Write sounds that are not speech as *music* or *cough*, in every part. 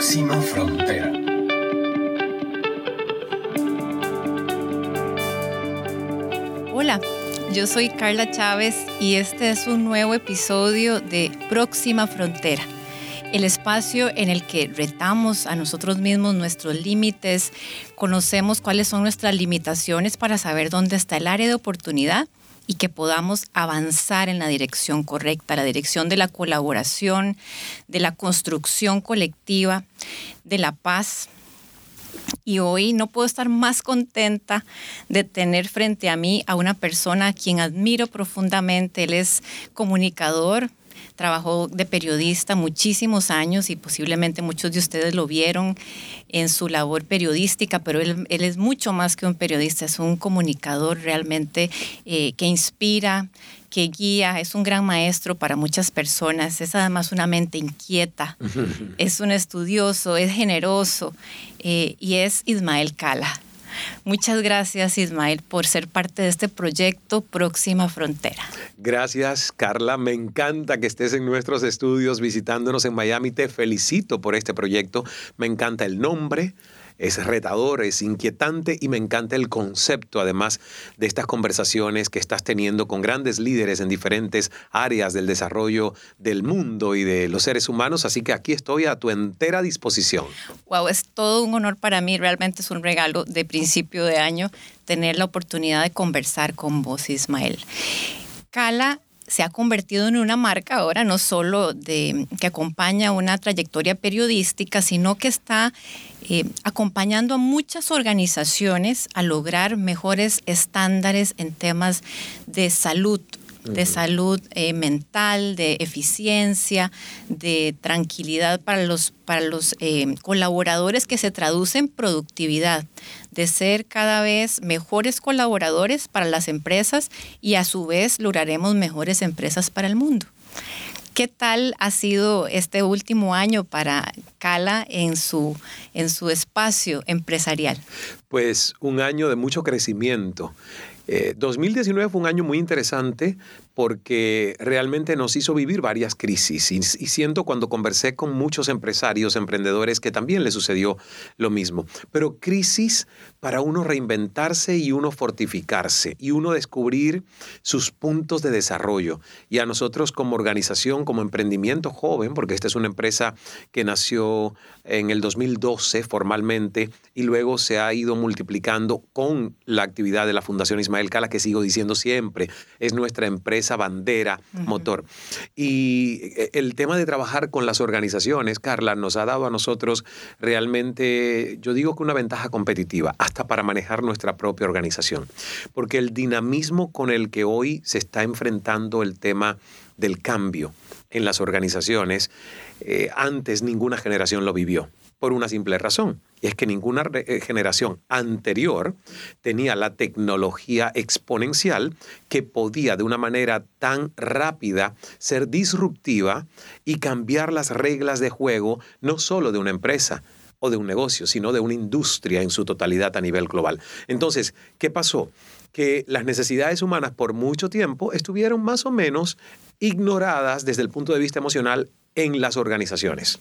Próxima Frontera. Hola, yo soy Carla Chávez y este es un nuevo episodio de Próxima Frontera, el espacio en el que retamos a nosotros mismos nuestros límites, conocemos cuáles son nuestras limitaciones para saber dónde está el área de oportunidad y que podamos avanzar en la dirección correcta, la dirección de la colaboración, de la construcción colectiva, de la paz. Y hoy no puedo estar más contenta de tener frente a mí a una persona a quien admiro profundamente. Él es comunicador, trabajó de periodista muchísimos años y posiblemente muchos de ustedes lo vieron en su labor periodística, pero él, es mucho más que un periodista, es un comunicador realmente eh, que inspira, que guía, es un gran maestro para muchas personas, es además una mente inquieta, es un estudioso, es generoso eh, y es Ismael Cala. Muchas gracias Ismael por ser parte de este proyecto Próxima Frontera. Gracias Carla, me encanta que estés en nuestros estudios visitándonos en Miami, te felicito por este proyecto, me encanta el nombre, es retador, es inquietante y me encanta el concepto, además de estas conversaciones que estás teniendo con grandes líderes en diferentes áreas del desarrollo del mundo y de los seres humanos. Así que aquí estoy a tu entera disposición. Wow, es todo un honor para mí, realmente es un regalo de principio de año tener la oportunidad de conversar con vos, Ismael. Cala se ha convertido en una marca ahora no solo de, que acompaña una trayectoria periodística, sino que está eh, acompañando a muchas organizaciones a lograr mejores estándares en temas de salud de salud eh, mental, de eficiencia, de tranquilidad para los, para los eh, colaboradores que se traduce en productividad, de ser cada vez mejores colaboradores para las empresas y a su vez lograremos mejores empresas para el mundo. ¿Qué tal ha sido este último año para Cala en su, en su espacio empresarial? Pues un año de mucho crecimiento. 2019 eh, fue un año muy interesante porque realmente nos hizo vivir varias crisis y, siento cuando conversé con muchos empresarios, emprendedores, que también les sucedió lo mismo. Pero crisis para uno reinventarse y uno fortificarse y uno descubrir sus puntos de desarrollo. Y a nosotros como organización, como emprendimiento joven, porque esta es una empresa que nació en el 2012 formalmente y luego se ha ido multiplicando con la actividad de la Fundación Ismael Cala, que sigo diciendo siempre, es nuestra empresa esa bandera motor. Y eh, el tema de trabajar con las organizaciones, Carla, nos ha dado a nosotros realmente, yo digo que una ventaja competitiva, hasta para manejar nuestra propia organización. Porque el dinamismo con el que hoy se está enfrentando el tema del cambio en las organizaciones, eh, antes ninguna generación lo vivió por una simple razón, y es que ninguna eh, generación anterior tenía la tecnología exponencial que podía de una manera tan rápida ser disruptiva y cambiar las reglas de juego no solo de una empresa, o de un negocio, sino de una industria en su totalidad a nivel global. Entonces, ¿qué pasó? Que las necesidades humanas por mucho tiempo estuvieron más o menos ignoradas desde el punto de vista emocional en las organizaciones.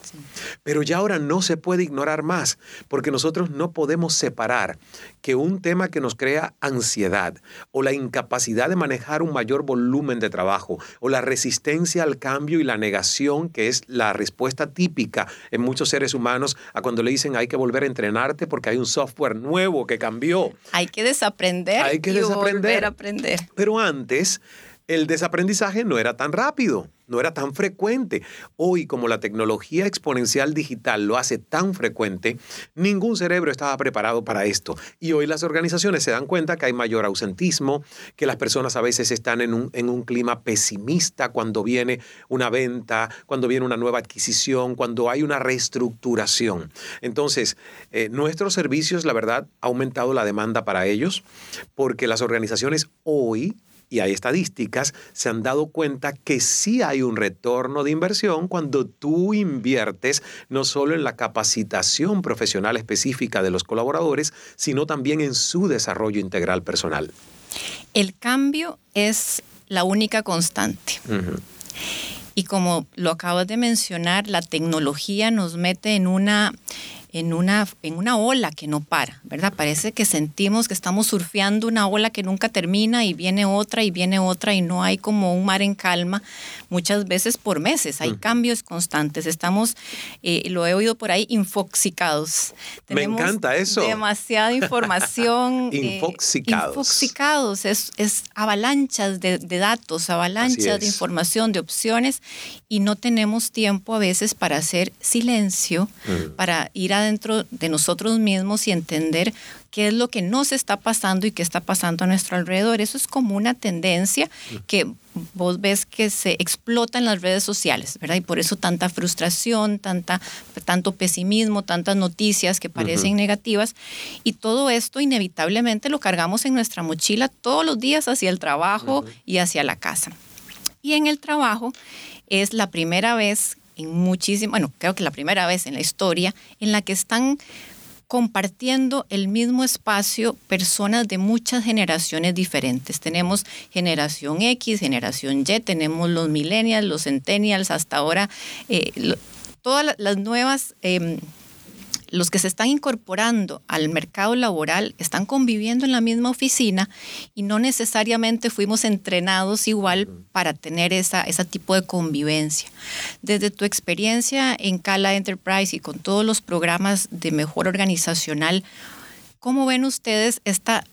Pero ya ahora no se puede ignorar más, porque nosotros no podemos separar que un tema que nos crea ansiedad o la incapacidad de manejar un mayor volumen de trabajo o la resistencia al cambio y la negación, que es la respuesta típica en muchos seres humanos a cuando le dicen hay que volver a entrenarte porque hay un software nuevo que cambió. Hay que desaprender. Hay que desaprender. Volver a aprender. Pero antes el desaprendizaje no era tan rápido, no era tan frecuente. Hoy, como la tecnología exponencial digital lo hace tan frecuente, ningún cerebro estaba preparado para esto. Y hoy las organizaciones se dan cuenta que hay mayor ausentismo, que las personas a veces están en un, clima pesimista cuando viene una venta, cuando viene una nueva adquisición, cuando hay una reestructuración. Entonces, eh, nuestros servicios, la verdad, ha aumentado la demanda para ellos, porque las organizaciones hoy y hay estadísticas, se han dado cuenta que sí hay un retorno de inversión cuando tú inviertes no solo en la capacitación profesional específica de los colaboradores, sino también en su desarrollo integral personal. El cambio es la única constante. Y como lo acabas de mencionar, la tecnología nos mete en una en una, en una ola que no para, ¿verdad? Parece que sentimos que estamos surfeando una ola que nunca termina y viene otra y viene otra y no hay como un mar en calma, muchas veces por meses, hay cambios constantes, estamos, eh, lo he oído por ahí, infoxicados. Me encanta eso. Demasiada información. *laughs* Eh, infoxicados. infoxicados, es, es avalanchas de, de datos, avalanchas de información, de opciones y no tenemos tiempo a veces para hacer silencio, para ir a dentro de nosotros mismos y entender qué es lo que nos está pasando y qué está pasando a nuestro alrededor. Eso es como una tendencia que vos ves que se explota en las redes sociales, ¿verdad? Y por eso tanta frustración, tanta, tanto pesimismo, tantas noticias que parecen negativas. Y todo esto inevitablemente lo cargamos en nuestra mochila todos los días hacia el trabajo y hacia la casa. Y en el trabajo es la primera vez en muchísimo, bueno, creo que la primera vez en la historia en la que están compartiendo el mismo espacio personas de muchas generaciones diferentes. Tenemos generación X, generación Y, tenemos los millennials, los centennials, hasta ahora eh, todas las nuevas em, los que se están incorporando al mercado laboral están conviviendo en la misma oficina y no necesariamente fuimos entrenados igual para tener esa, ese tipo de convivencia. Desde tu experiencia en Cala Enterprise y con todos los programas de mejor organizacional, ¿cómo ven ustedes esta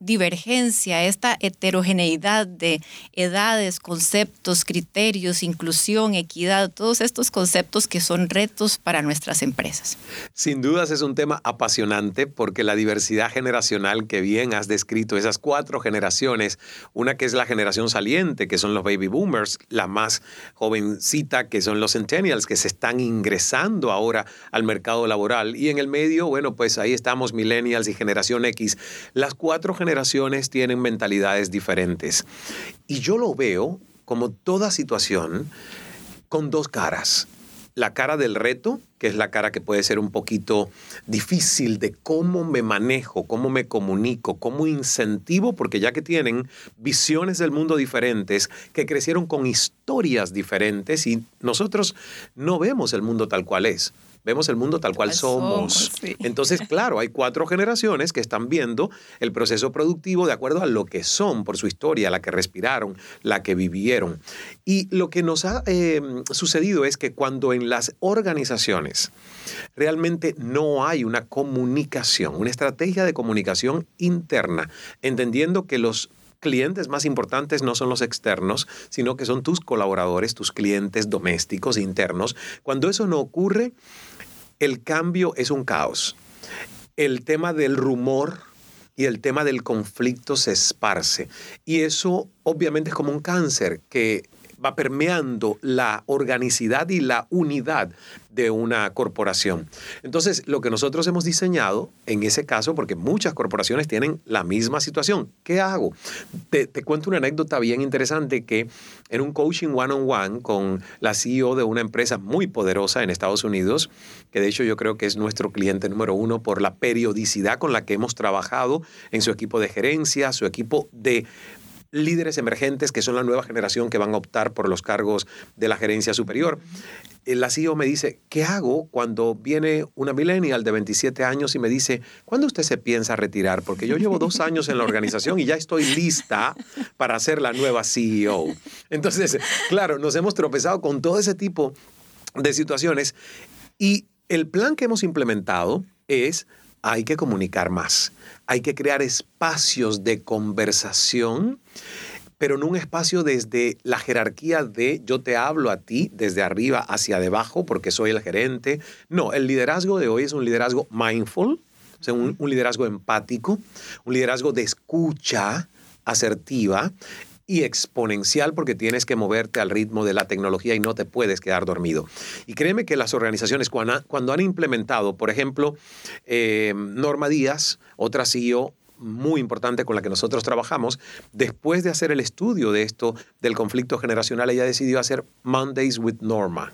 divergencia, esta heterogeneidad de edades, conceptos, criterios, inclusión, equidad, todos estos conceptos que son retos para nuestras empresas. Sin dudas es un tema apasionante porque la diversidad generacional que bien has descrito, esas cuatro generaciones, una que es la generación saliente, que son los baby boomers, la más jovencita, que son los centennials, que se están ingresando ahora al mercado laboral, y en el medio, bueno, pues ahí estamos millennials y generación X. Las cuatro generaciones generaciones tienen mentalidades diferentes. Y yo lo veo como toda situación con dos caras. La cara del reto, que es la cara que puede ser un poquito difícil de cómo me manejo, cómo me comunico, cómo incentivo, porque ya que tienen visiones del mundo diferentes, que crecieron con historias diferentes y nosotros no vemos el mundo tal cual es vemos el mundo tal cual somos. Entonces, claro, hay cuatro generaciones que están viendo el proceso productivo de acuerdo a lo que son por su historia, la que respiraron, la que vivieron. Y lo que nos ha eh, sucedido es que cuando en las organizaciones realmente no hay una comunicación, una estrategia de comunicación interna, entendiendo que los clientes más importantes no son los externos, sino que son tus colaboradores, tus clientes domésticos internos. Cuando eso no ocurre, el cambio es un caos. El tema del rumor y el tema del conflicto se esparce. Y eso obviamente es como un cáncer que va permeando la organicidad y la unidad de una corporación. Entonces, lo que nosotros hemos diseñado en ese caso, porque muchas corporaciones tienen la misma situación, ¿qué hago? Te, cuento una anécdota bien interesante que en un coaching one-on-one con la CEO de una empresa muy poderosa en Estados Unidos, que de hecho yo creo que es nuestro cliente número uno por la periodicidad con la que hemos trabajado en su equipo de gerencia, su equipo de líderes emergentes que son la nueva generación que van a optar por los cargos de la gerencia superior. La CEO me dice, ¿qué hago cuando viene una millennial de 27 años y me dice, ¿cuándo usted se piensa retirar? Porque yo llevo dos años en la organización y ya estoy lista para ser la nueva CEO. Entonces, claro, nos hemos tropezado con todo ese tipo de situaciones y el plan que hemos implementado es hay que comunicar más, hay que crear espacios de conversación, pero no un espacio desde la jerarquía de yo te hablo a ti desde arriba hacia debajo porque soy el gerente. No, el liderazgo de hoy es un liderazgo mindful, o sea, un, un liderazgo empático, un liderazgo de escucha asertiva y exponencial porque tienes que moverte al ritmo de la tecnología y no te puedes quedar dormido. Y créeme que las organizaciones cuando, han implementado, por ejemplo, eh, Norma Díaz, otra CEO muy importante con la que nosotros trabajamos, después de hacer el estudio de esto, del conflicto generacional, ella decidió hacer Mondays with Norma,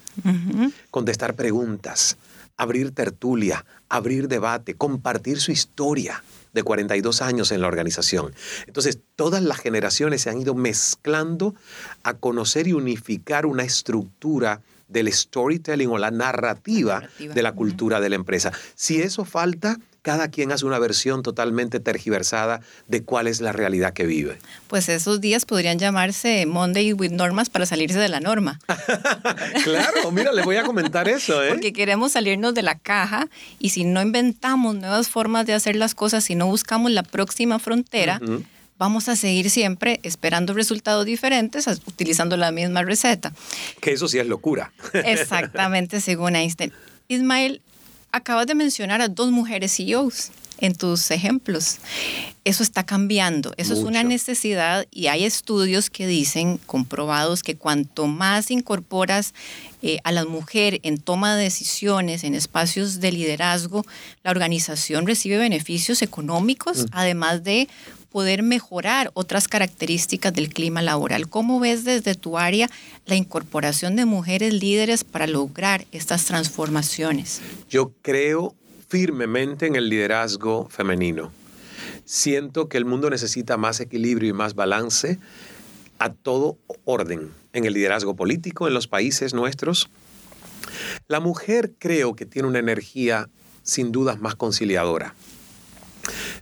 contestar preguntas, abrir tertulia, abrir debate, compartir su historia de 42 años en la organización. Entonces, todas las generaciones se han ido mezclando a conocer y unificar una estructura del storytelling o la narrativa, de la cultura de la empresa. Si eso falta, cada quien hace una versión totalmente tergiversada de cuál es la realidad que vive. Pues esos días podrían llamarse Monday with Normas para salirse de la norma. *laughs* claro, mira, le voy a comentar eso. ¿eh? Porque queremos salirnos de la caja y si no inventamos nuevas formas de hacer las cosas, si no buscamos la próxima frontera, vamos a seguir siempre esperando resultados diferentes utilizando la misma receta. Que eso sí es locura. *laughs* Exactamente, según Einstein. Ismael, acabas de mencionar a dos mujeres CEOs en tus ejemplos. Eso está cambiando, eso es una necesidad y hay estudios que dicen, comprobados, que cuanto más incorporas eh, a la mujer en toma de decisiones, en espacios de liderazgo, la organización recibe beneficios económicos, mm. además de poder mejorar otras características del clima laboral. ¿Cómo ves desde tu área la incorporación de mujeres líderes para lograr estas transformaciones? Yo creo firmemente en el liderazgo femenino. Siento que el mundo necesita más equilibrio y más balance a todo orden en el liderazgo político en los países nuestros. La mujer creo que tiene una energía sin dudas más conciliadora.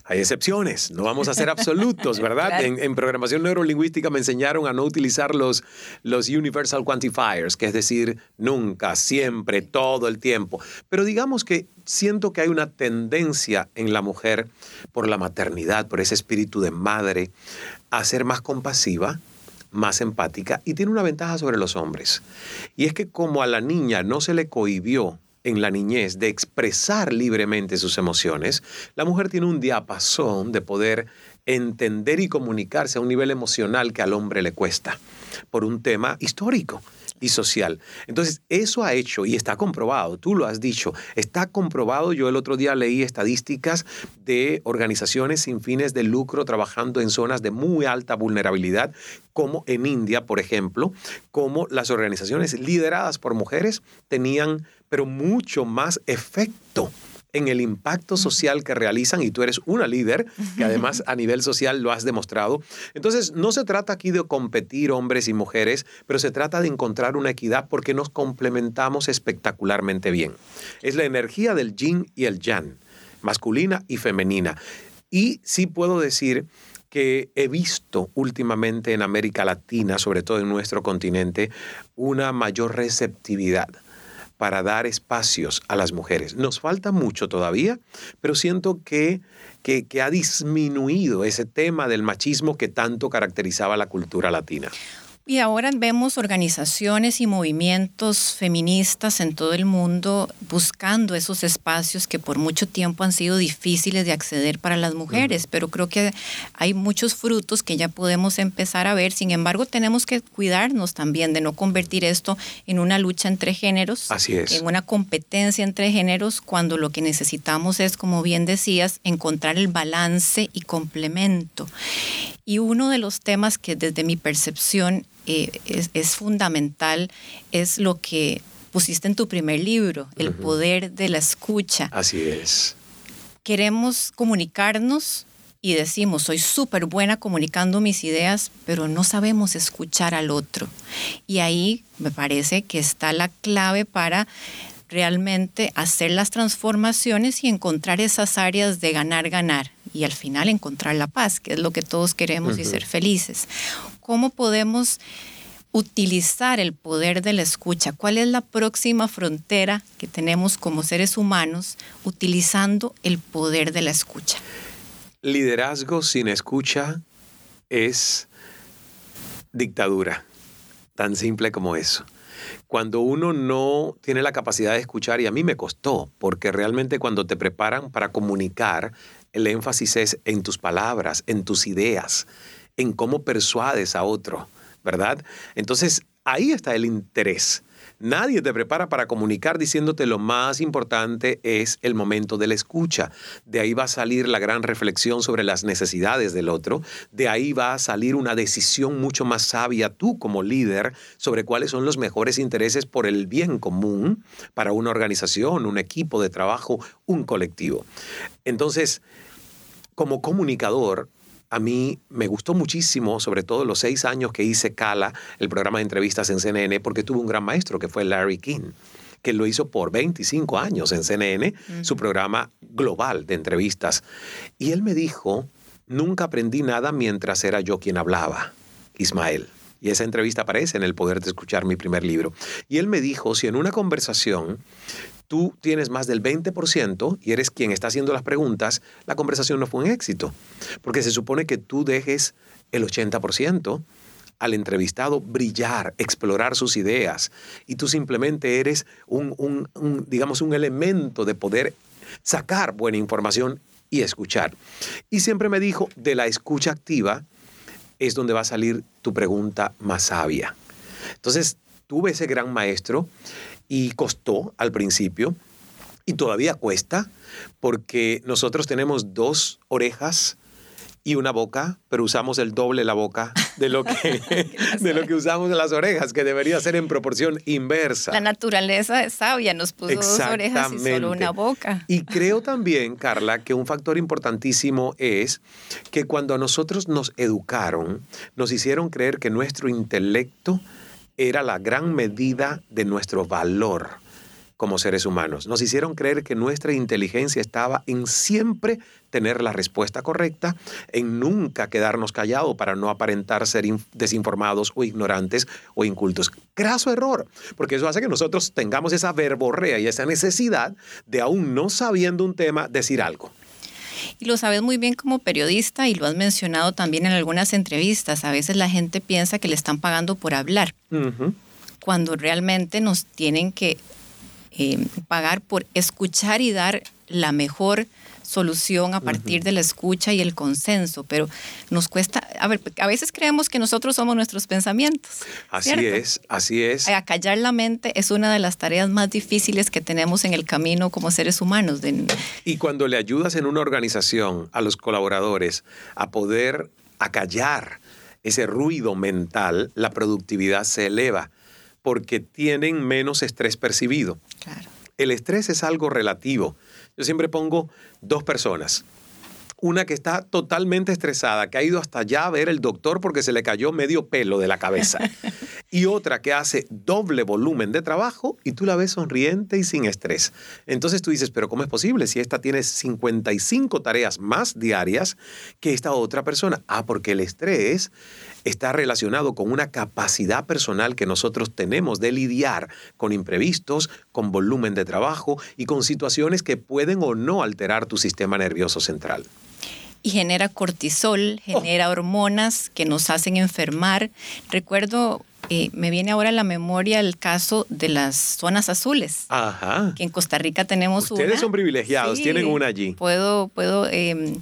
Hay excepciones, no vamos a ser absolutos, *laughs* ¿verdad? en, programación neurolingüística me enseñaron a no utilizar los, los universal quantifiers, que es decir, nunca, siempre, todo el tiempo. Pero digamos que siento que hay una tendencia en la mujer por la maternidad, por ese espíritu de madre, a ser más compasiva, más empática y tiene una ventaja sobre los hombres. Y es que como a la niña no se le cohibió en la niñez de expresar libremente sus emociones, la mujer tiene un diapasón de poder entender y comunicarse a un nivel emocional que al hombre le cuesta por un tema histórico y social. Entonces, eso ha hecho y está comprobado, tú lo has dicho, está comprobado, yo el otro día leí estadísticas de organizaciones sin fines de lucro trabajando en zonas de muy alta vulnerabilidad, como en India, por ejemplo, como las organizaciones lideradas por mujeres tenían pero mucho más efecto en el impacto social que realizan y tú eres una líder que además *laughs* a nivel social lo has demostrado. Entonces, no se trata aquí de competir hombres y mujeres, pero se trata de encontrar una equidad porque nos complementamos espectacularmente bien. Es la energía del yin y el yang, masculina y femenina. Y sí puedo decir que he visto últimamente en América Latina, sobre todo en nuestro continente, una mayor receptividad para dar espacios a las mujeres. Nos falta mucho todavía, pero siento que, que, ha disminuido ese tema del machismo que tanto caracterizaba la cultura latina. Y ahora vemos organizaciones y movimientos feministas en todo el mundo buscando esos espacios que por mucho tiempo han sido difíciles de acceder para las mujeres, pero creo que hay muchos frutos que ya podemos empezar a ver. Sin embargo, tenemos que cuidarnos también de no convertir esto en una lucha entre géneros, Así es. en una competencia entre géneros, cuando lo que necesitamos es, como bien decías, encontrar el balance y complemento. Y uno de los temas que desde mi percepción eh, es, fundamental es lo que pusiste en tu primer libro, el poder de la escucha. Así es. Queremos comunicarnos y decimos, soy súper buena comunicando mis ideas, pero no sabemos escuchar al otro. Y ahí me parece que está la clave para realmente hacer las transformaciones y encontrar esas áreas de ganar, ganar y al final encontrar la paz, que es lo que todos queremos y ser felices. ¿Cómo podemos utilizar el poder de la escucha? ¿Cuál es la próxima frontera que tenemos como seres humanos utilizando el poder de la escucha? Liderazgo sin escucha es dictadura, tan simple como eso cuando uno no tiene la capacidad de escuchar, y a mí me costó, porque realmente cuando te preparan para comunicar, el énfasis es en tus palabras, en tus ideas, en cómo persuades a otro, ¿verdad? Entonces, ahí está el interés. Nadie te prepara para comunicar diciéndote lo más importante es el momento de la escucha. De ahí va a salir la gran reflexión sobre las necesidades del otro. De ahí va a salir una decisión mucho más sabia tú como líder sobre cuáles son los mejores intereses por el bien común para una organización, un equipo de trabajo, un colectivo. Entonces, como comunicador, a mí me gustó muchísimo, sobre todo los seis años que hice Cala, el programa de entrevistas en CNN, porque tuve un gran maestro que fue Larry King que lo hizo por 25 años en CNN, su programa global de entrevistas. Y él me dijo, nunca aprendí nada mientras era yo quien hablaba, Ismael. Y esa entrevista aparece en El Poder de Escuchar, mi primer libro. Y él me dijo, si en una conversación tú tienes más del 20% y eres quien está haciendo las preguntas, la conversación no fue un éxito. Porque se supone que tú dejes el 80% al entrevistado brillar, explorar sus ideas, y tú simplemente eres un, digamos, un elemento de poder sacar buena información y escuchar. Y siempre me dijo, de la escucha activa es donde va a salir tu pregunta más sabia. Entonces, tuve ese gran maestro y costó al principio, y todavía cuesta, porque nosotros tenemos dos orejas y una boca, pero usamos el doble la boca de lo que, *laughs* *laughs* de lo que usamos en las orejas, que debería ser en proporción inversa. La naturaleza es sabia, nos puso dos orejas y solo una boca. Y creo también, Carla, que un factor importantísimo es que cuando a nosotros nos educaron, nos hicieron creer que nuestro intelecto era la gran medida de nuestro valor como seres humanos. Nos hicieron creer que nuestra inteligencia estaba en siempre tener la respuesta correcta, en nunca quedarnos callados para no aparentar ser desinformados o ignorantes o incultos. Graso error, porque eso hace que nosotros tengamos esa verborrea y esa necesidad de aún no sabiendo un tema decir algo. Y lo sabes muy bien como periodista y lo has mencionado también en algunas entrevistas. A veces la gente piensa que le están pagando por hablar, cuando realmente nos tienen que eh, pagar por escuchar y dar la mejor solución a partir de la escucha y el consenso, pero nos cuesta, a ver, a veces creemos que nosotros somos nuestros pensamientos. Así es, así es. Acallar la mente es una de las tareas más difíciles que tenemos en el camino como seres humanos. Y cuando le ayudas en una organización a los colaboradores a poder acallar ese ruido mental, la productividad se eleva porque tienen menos estrés percibido. El estrés es algo relativo. Yo siempre pongo dos personas. Una que está totalmente estresada, que ha ido hasta allá a ver el doctor porque se le cayó medio pelo de la cabeza. *laughs* y otra que hace doble volumen de trabajo y tú la ves sonriente y sin estrés. Entonces tú dices, pero ¿cómo es posible si esta tiene 55 tareas más diarias que esta otra persona? Ah, porque el estrés está relacionado con una capacidad personal que nosotros tenemos de lidiar con imprevistos, con volumen de trabajo y con situaciones que pueden o no alterar tu sistema nervioso central y genera cortisol, genera hormonas que nos hacen enfermar. Recuerdo, eh, me viene ahora a la memoria el caso de las zonas azules. Ajá. Que en Costa Rica tenemos una. Ustedes son privilegiados, tienen una allí. Puedo, puedo em,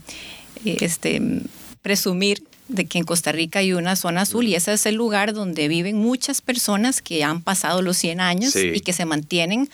eh, este, presumir de que en Costa Rica hay una zona azul y ese es el lugar donde viven muchas personas que han pasado los 100 años y que se mantienen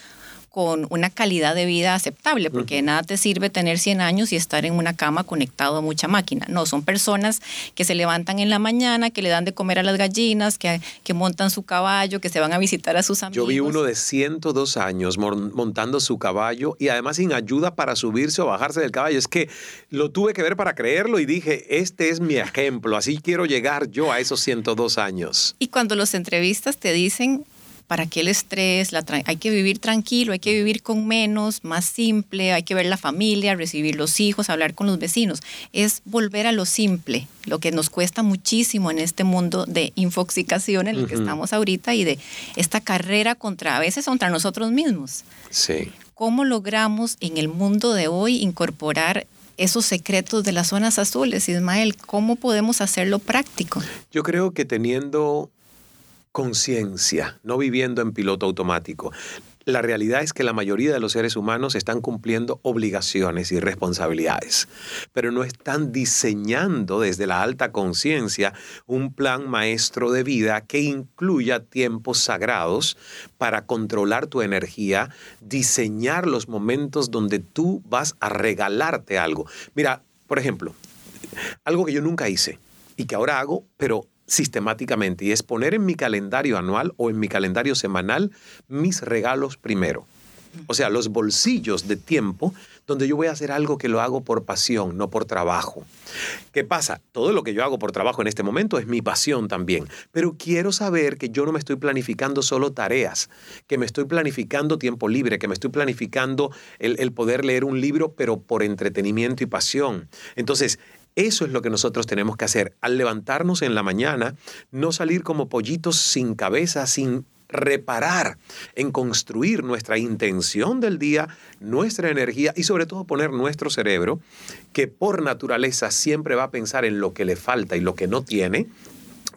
con una calidad de vida aceptable, porque nada te sirve tener 100 años y estar en una cama conectado a mucha máquina. No, son personas que se levantan en la mañana, que le dan de comer a las gallinas, que, que montan su caballo, que se van a visitar a sus amigos. Yo vi uno de 102 años montando su caballo y además sin ayuda para subirse o bajarse del caballo. Es que lo tuve que ver para creerlo y dije, este es mi ejemplo, así quiero llegar yo a esos 102 años. Y cuando los entrevistas te dicen, ¿Para qué el estrés? hay que vivir tranquilo, hay que vivir con menos, más simple, hay que ver la familia, recibir los hijos, hablar con los vecinos. Es volver a lo simple, lo que nos cuesta muchísimo en este mundo de infoxicación en el que estamos ahorita y de esta carrera contra, a veces contra nosotros mismos. Sí. ¿Cómo logramos en el mundo de hoy incorporar esos secretos de las zonas azules, Ismael? ¿Cómo podemos hacerlo práctico? Yo creo que teniendo conciencia, no viviendo en piloto automático. La realidad es que la mayoría de los seres humanos están cumpliendo obligaciones y responsabilidades, pero no están diseñando desde la alta conciencia un plan maestro de vida que incluya tiempos sagrados para controlar tu energía, diseñar los momentos donde tú vas a regalarte algo. Mira, por ejemplo, algo que yo nunca hice y que ahora hago, pero sistemáticamente y es poner en mi calendario anual o en mi calendario semanal mis regalos primero. O sea, los bolsillos de tiempo donde yo voy a hacer algo que lo hago por pasión, no por trabajo. ¿Qué pasa? Todo lo que yo hago por trabajo en este momento es mi pasión también, pero quiero saber que yo no me estoy planificando solo tareas, que me estoy planificando tiempo libre, que me estoy planificando el, el poder leer un libro, pero por entretenimiento y pasión. Entonces, eso es lo que nosotros tenemos que hacer. Al levantarnos en la mañana, no salir como pollitos sin cabeza, sin reparar, en construir nuestra intención del día, nuestra energía y sobre todo poner nuestro cerebro, que por naturaleza siempre va a pensar en lo que le falta y lo que no tiene,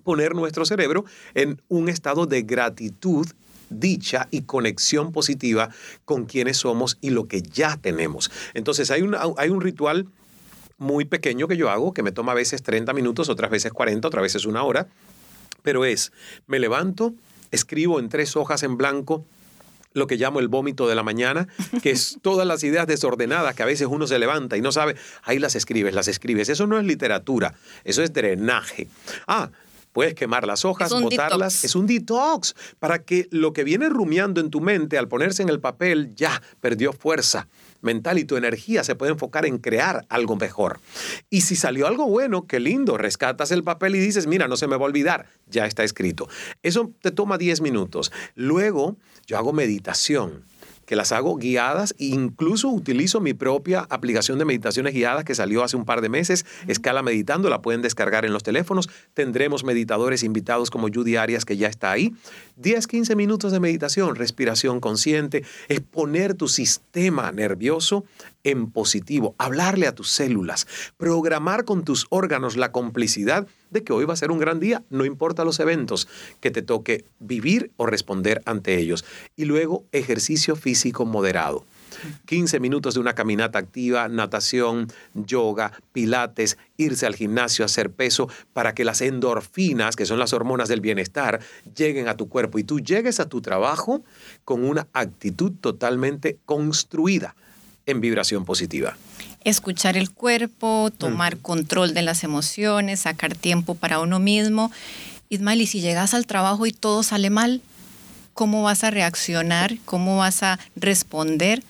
poner nuestro cerebro en un estado de gratitud dicha y conexión positiva con quienes somos y lo que ya tenemos. Entonces hay un, hay un ritual muy pequeño que yo hago, que me toma a veces 30 minutos, otras veces 40, otras veces una hora, pero es, me levanto, escribo en tres hojas en blanco lo que llamo el vómito de la mañana, que es *laughs* todas las ideas desordenadas que a veces uno se levanta y no sabe, ahí las escribes, las escribes. Eso no es literatura, eso es drenaje. Ah, puedes quemar las hojas, botarlas. Es un detox para que lo que viene rumiando en tu mente al ponerse en el papel ya perdió fuerza mental y tu energía se puede enfocar en crear algo mejor. Y si salió algo bueno, qué lindo, rescatas el papel y dices, mira, no se me va a olvidar, ya está escrito. Eso te toma 10 minutos. Luego yo hago meditación que las hago guiadas e incluso utilizo mi propia aplicación de meditaciones guiadas que salió hace un par de meses, Escala Meditando, la pueden descargar en los teléfonos. Tendremos meditadores invitados como Judy Arias que ya está ahí. 10, 15 minutos de meditación, respiración consciente, es poner tu sistema nervioso en positivo, hablarle a tus células, programar con tus órganos la complicidad de que hoy va a ser un gran día, no importa los eventos que te toque vivir o responder ante ellos. Y luego ejercicio físico moderado. 15 minutos de una caminata activa, natación, yoga, pilates, irse al gimnasio hacer peso para que las endorfinas, que son las hormonas del bienestar, lleguen a tu cuerpo y tú llegues a tu trabajo con una actitud totalmente construida en vibración positiva. Escuchar el cuerpo, tomar control de las emociones, sacar tiempo para uno mismo. Ismael, y si llegas al trabajo y todo sale mal, ¿cómo vas a reaccionar? ¿Cómo vas a responder?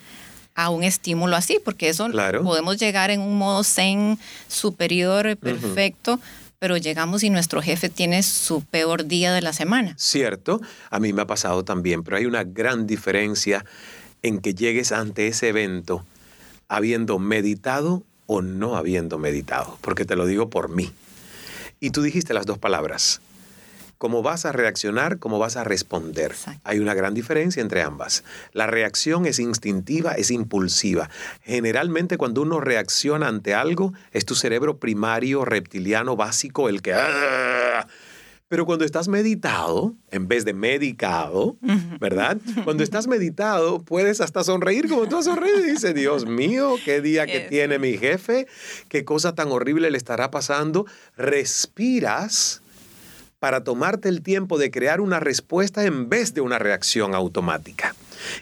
a un estímulo así, porque eso podemos llegar en un modo zen superior, perfecto, pero llegamos y nuestro jefe tiene su peor día de la semana. Cierto, a mí me ha pasado también, pero hay una gran diferencia en que llegues ante ese evento habiendo meditado o no habiendo meditado, porque te lo digo por mí. Y tú dijiste las dos palabras, cómo vas a reaccionar, cómo vas a responder. Hay una gran diferencia entre ambas. La reacción es instintiva, es impulsiva. Generalmente cuando uno reacciona ante algo, es tu cerebro primario, reptiliano, básico, el que... ¡ah! Pero cuando estás meditado, en vez de medicado, ¿verdad? *laughs* Cuando estás meditado, puedes hasta sonreír como tú has sonreído y dices, Dios mío, qué día que tiene mi jefe, qué cosa tan horrible le estará pasando. Respiras para tomarte el tiempo de crear una respuesta en vez de una reacción automática.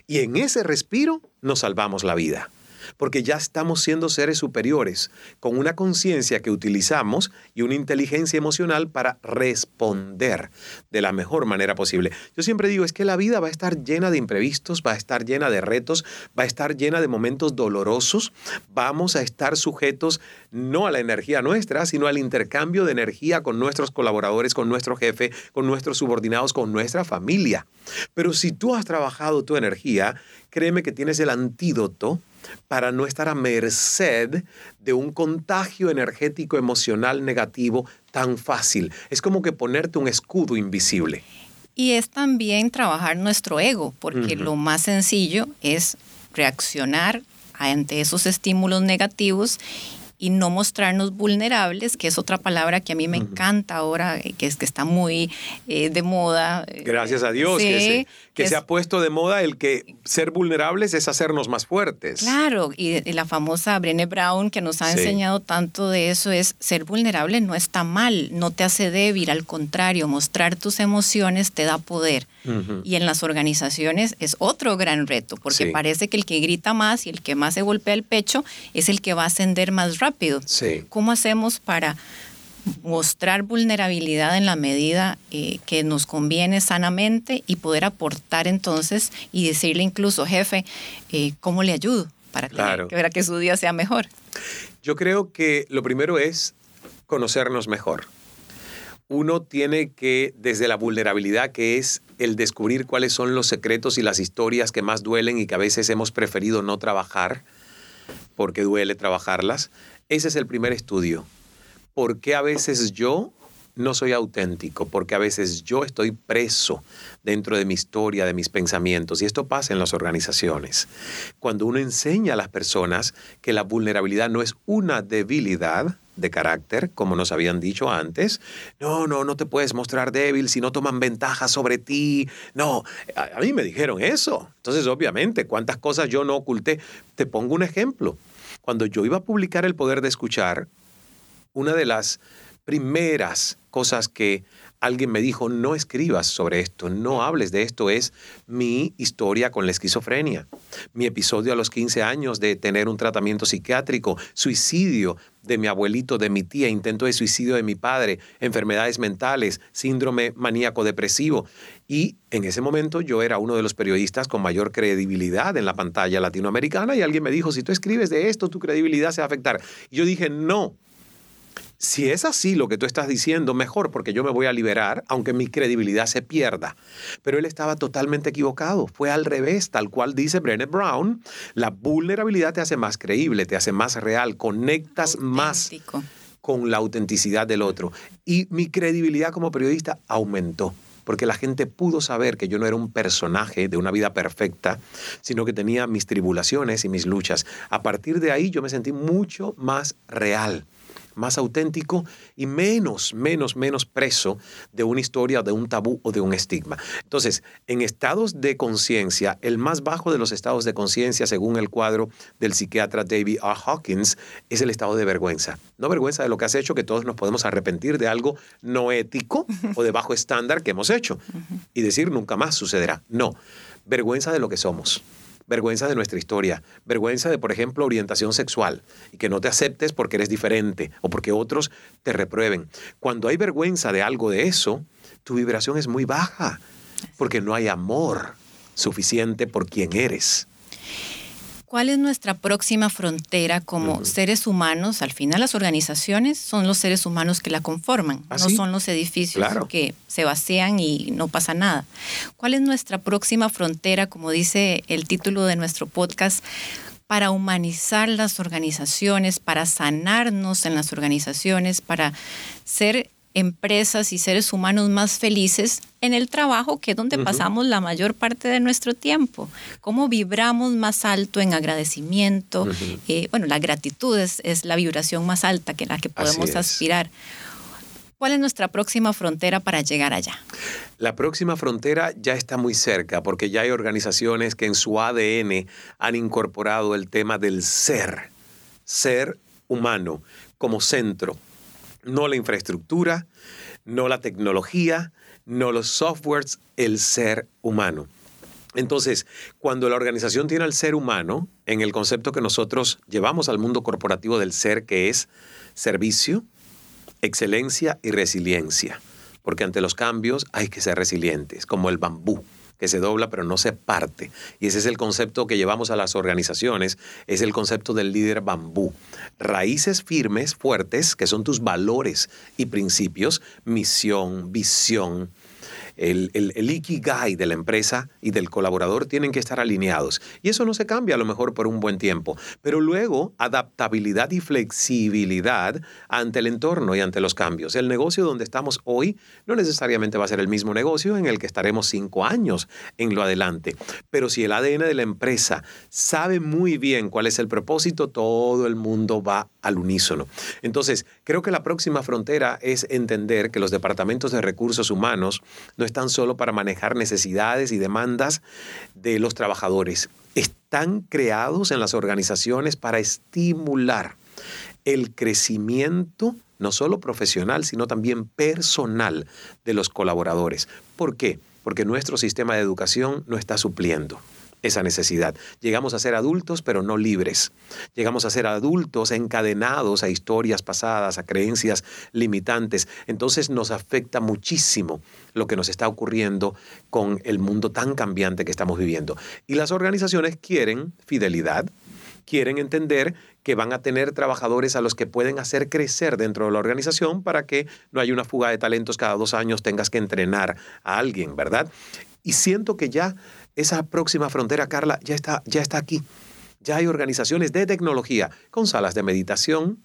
Y en ese respiro nos salvamos la vida porque ya estamos siendo seres superiores, con una conciencia que utilizamos y una inteligencia emocional para responder de la mejor manera posible. Yo siempre digo, es que la vida va a estar llena de imprevistos, va a estar llena de retos, va a estar llena de momentos dolorosos, vamos a estar sujetos no a la energía nuestra, sino al intercambio de energía con nuestros colaboradores, con nuestro jefe, con nuestros subordinados, con nuestra familia. Pero si tú has trabajado tu energía, créeme que tienes el antídoto para no estar a merced de un contagio energético emocional negativo tan fácil. Es como que ponerte un escudo invisible. Y es también trabajar nuestro ego, porque lo más sencillo es reaccionar ante esos estímulos negativos y no mostrarnos vulnerables, que es otra palabra que a mí me encanta ahora, eh, que es que está muy eh, de moda. Eh, Gracias a Dios que, se, ha puesto de moda el que ser vulnerables es hacernos más fuertes. Claro, y, la famosa Brené Brown que nos ha enseñado tanto de eso es ser vulnerable no está mal, no te hace débil, al contrario, mostrar tus emociones te da poder. Y en las organizaciones es otro gran reto, porque parece que el que grita más y el que más se golpea el pecho es el que va a ascender más rápido rápido. ¿Cómo hacemos para mostrar vulnerabilidad en la medida eh, que nos conviene sanamente y poder aportar entonces y decirle incluso, jefe, eh, ¿cómo le ayudo para que, que, que su día sea mejor? Yo creo que lo primero es conocernos mejor. Uno tiene que, desde la vulnerabilidad, que es el descubrir cuáles son los secretos y las historias que más duelen y que a veces hemos preferido no trabajar, porque duele trabajarlas, ese es el primer estudio. ¿Por qué a veces yo no soy auténtico? Porque a veces yo estoy preso dentro de mi historia, de mis pensamientos. Y esto pasa en las organizaciones. Cuando uno enseña a las personas que la vulnerabilidad no es una debilidad, de carácter, como nos habían dicho antes. No, no, no te puedes mostrar débil si no toman ventaja sobre ti. No, a, mí me dijeron eso. Entonces, obviamente, cuántas cosas yo no oculté. Te pongo un ejemplo. Cuando yo iba a publicar El Poder de Escuchar, una de las primeras cosas que alguien me dijo, no escribas sobre esto, no hables de esto, es mi historia con la esquizofrenia, mi episodio a los 15 años de tener un tratamiento psiquiátrico, suicidio de mi abuelito, de mi tía, intento de suicidio de mi padre, enfermedades mentales, síndrome maníaco depresivo. Y en ese momento yo era uno de los periodistas con mayor credibilidad en la pantalla latinoamericana y alguien me dijo, si tú escribes de esto, tu credibilidad se va a afectar. Y yo dije, no, si es así lo que tú estás diciendo, mejor, porque yo me voy a liberar, aunque mi credibilidad se pierda. Pero él estaba totalmente equivocado. Fue al revés, tal cual dice Brené Brown. La vulnerabilidad te hace más creíble, te hace más real, conectas más con la autenticidad del otro. Y mi credibilidad como periodista aumentó porque la gente pudo saber que yo no era un personaje de una vida perfecta, sino que tenía mis tribulaciones y mis luchas. A partir de ahí yo me sentí mucho más real más auténtico y menos, menos, menos preso de una historia, de un tabú o de un estigma. Entonces, en estados de conciencia, el más bajo de los estados de conciencia, según el cuadro del psiquiatra David R. Hawkins, es el estado de vergüenza. No vergüenza de lo que has hecho, que todos nos podemos arrepentir de algo no ético o de bajo estándar que hemos hecho y decir nunca más sucederá. No, vergüenza de lo que somos vergüenza de nuestra historia, vergüenza de, por ejemplo, orientación sexual y que no te aceptes porque eres diferente o porque otros te reprueben. Cuando hay vergüenza de algo de eso, tu vibración es muy baja porque no hay amor suficiente por quien eres. ¿Cuál es nuestra próxima frontera como seres humanos? Al final las organizaciones son los seres humanos que la conforman, ¿Ah, no son los edificios que se vacían y no pasa nada. ¿Cuál es nuestra próxima frontera, como dice el título de nuestro podcast? para humanizar las organizaciones, para sanarnos en las organizaciones, para ser empresas y seres humanos más felices en el trabajo, que es donde pasamos la mayor parte de nuestro tiempo. ¿Cómo vibramos más alto en agradecimiento? Eh, bueno, la gratitud es, la vibración más alta que la que podemos aspirar. ¿Cuál es nuestra próxima frontera para llegar allá? La próxima frontera ya está muy cerca porque ya hay organizaciones que en su ADN han incorporado el tema del ser, ser humano como centro no la infraestructura, no la tecnología, no los softwares, el ser humano. Entonces, cuando la organización tiene al ser humano, en el concepto que nosotros llevamos al mundo corporativo del ser, que es servicio, excelencia y resiliencia, porque ante los cambios hay que ser resilientes, como el bambú que se dobla pero no se parte. Y ese es el concepto que llevamos a las organizaciones, es el concepto del líder bambú. Raíces firmes, fuertes, que son tus valores y principios, misión, visión, el, el, ikigai de la empresa y del colaborador tienen que estar alineados. Y eso no se cambia a lo mejor por un buen tiempo. Pero luego, adaptabilidad y flexibilidad ante el entorno y ante los cambios. El negocio donde estamos hoy no necesariamente va a ser el mismo negocio en el que estaremos cinco años en lo adelante. Pero si el ADN de la empresa sabe muy bien cuál es el propósito, todo el mundo va al unísono. Entonces, creo que la próxima frontera es entender que los departamentos de recursos humanos no están solo para manejar necesidades y demandas de los trabajadores, están creados en las organizaciones para estimular el crecimiento no solo profesional, sino también personal de los colaboradores. ¿Por qué? Porque nuestro sistema de educación no está supliendo esa necesidad. Llegamos a ser adultos, pero no libres. Llegamos a ser adultos encadenados a historias pasadas, a creencias limitantes. Entonces nos afecta muchísimo lo que nos está ocurriendo con el mundo tan cambiante que estamos viviendo. Y las organizaciones quieren fidelidad, quieren entender que van a tener trabajadores a los que pueden hacer crecer dentro de la organización para que no haya una fuga de talentos cada dos años, tengas que entrenar a alguien, ¿verdad? Y siento que ya esa próxima frontera, Carla, ya está, ya está aquí. Ya hay organizaciones de tecnología con salas de meditación,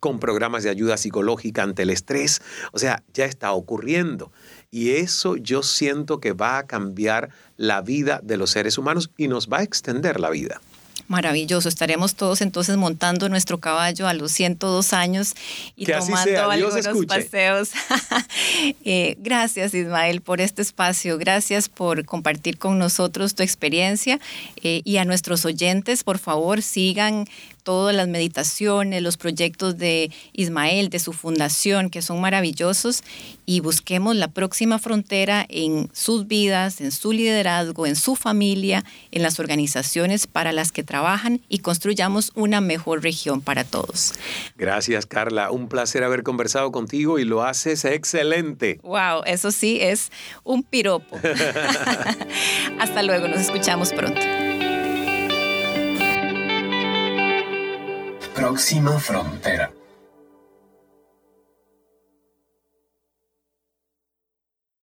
con programas de ayuda psicológica ante el estrés. O sea, ya está ocurriendo. Y eso yo siento que va a cambiar la vida de los seres humanos y nos va a extender la vida. Maravilloso, estaremos todos entonces montando nuestro caballo a los 102 años y tomando algunos paseos. *laughs* Eh, gracias Ismael por este espacio, gracias por compartir con nosotros tu experiencia eh, y a nuestros oyentes, por favor, sigan todas las meditaciones, los proyectos de Ismael, de su fundación, que son maravillosos, y busquemos la próxima frontera en sus vidas, en su liderazgo, en su familia, en las organizaciones para las que trabajan y construyamos una mejor región para todos. Gracias, Carla. Un placer haber conversado contigo y lo haces excelente. Wow, eso sí es un piropo. *laughs* *laughs* Hasta luego, nos escuchamos pronto. Próxima frontera.